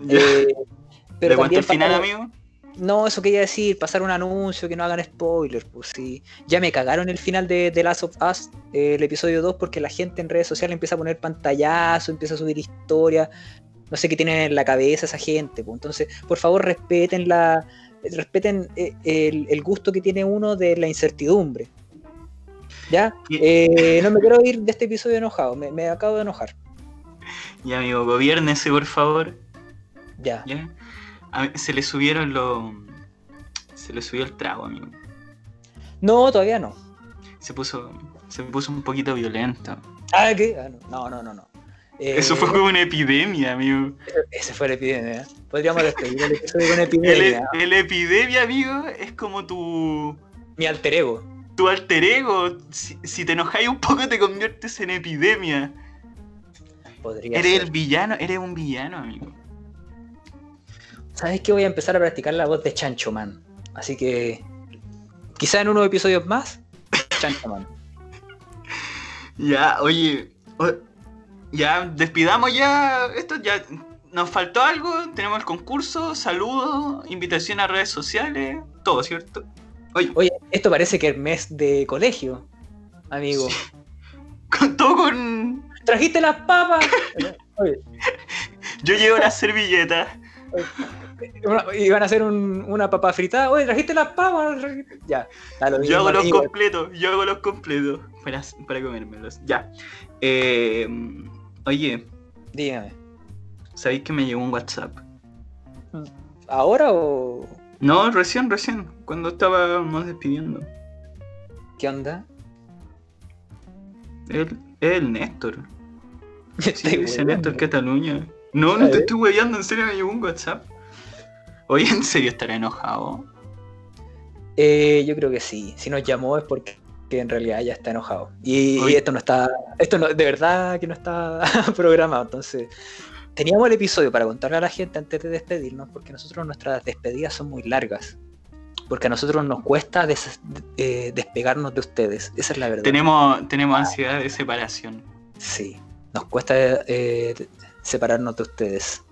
Eh, ¿Le cuento el final, amigo? No, eso quería decir, pasar un anuncio, que no hagan spoilers, pues sí. Ya me cagaron el final de The Last of Us, eh, el episodio 2, porque la gente en redes sociales empieza a poner pantallazo, empieza a subir historia. No sé qué tienen en la cabeza esa gente. pues. Entonces, por favor, respeten la. Respeten eh, el, el gusto que tiene uno de la incertidumbre. ¿Ya? Eh, no me quiero ir de este episodio enojado, me, me acabo de enojar. Y amigo, gobiernese por favor. Ya. ¿ya? A- se le subieron los. Se le subió el trago, amigo. No, todavía no. Se puso. Se puso un poquito violento. Ah, ¿qué? Ah, no, no, no, no. Eh, Eso fue como una epidemia, amigo. Ese fue la epidemia. Podríamos despedir el episodio con El, epidemia. el epidemia, amigo, es como tu. Mi alter ego. Tu alter ego. Si, si te enojáis un poco, te conviertes en epidemia. Podría Eres ser. el villano, eres un villano, amigo. ¿Sabes qué? Voy a empezar a practicar la voz de Chancho Man. Así que. Quizá en unos episodios más. Chancho Man. Ya, oye. o- ya, despidamos ya. Esto ya. Nos faltó algo. Tenemos el concurso, saludos, invitación a redes sociales, todo, ¿cierto? Oye, Oye, esto parece que es mes de colegio, amigo. con todo con. ¿Trajiste las papas? Oye, Yo llevo las servilletas. una- iban a hacer un- una papa fritada. Oye, ¿trajiste las papas? Ya, da lo Yo hago los amigo. completos. Yo hago los completos. Para, para comérmelos. Ya. Eh, oye, Dígame. ¿sabéis que me llegó un WhatsApp? ¿Ahora o No, recién, recién. Cuando estábamos despidiendo. qué onda? Él, el Néstor. Sí, dice. Néstor Cataluña. No, no te estoy hueveando, en serio me llegó un WhatsApp. Oye, ¿en serio estará enojado? Eh, yo creo que sí. Si nos llamó es porque que en realidad ya está enojado. Y, y esto no está. Esto no, de verdad que no está programado. Entonces, teníamos el episodio para contarle a la gente antes de despedirnos, porque nosotros nuestras despedidas son muy largas. Porque a nosotros nos cuesta des- eh, despegarnos de ustedes. Esa es la verdad. Tenemos, tenemos ansiedad de separación. Sí. Nos cuesta eh, separarnos de ustedes.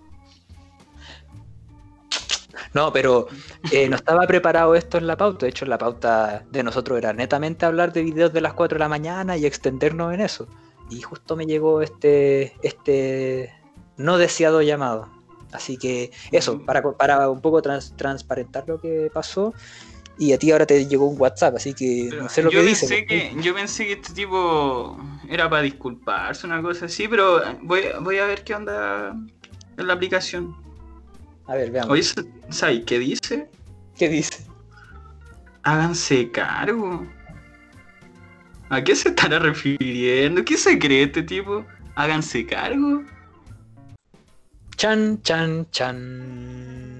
No, pero eh, no estaba preparado esto en la pauta. De hecho, la pauta de nosotros era netamente hablar de videos de las 4 de la mañana y extendernos en eso. Y justo me llegó este, este no deseado llamado. Así que eso, para, para un poco trans- transparentar lo que pasó. Y a ti ahora te llegó un WhatsApp, así que Pero no sé lo yo que dice. pensé que Yo pensé que este tipo era para disculparse, una cosa así, pero voy, voy a ver qué onda en la aplicación. A ver, veamos. Oye, ¿sabes qué dice? ¿Qué dice? Háganse cargo. ¿A qué se estará refiriendo? ¿Qué se cree este tipo? Háganse cargo. Chan, chan, chan.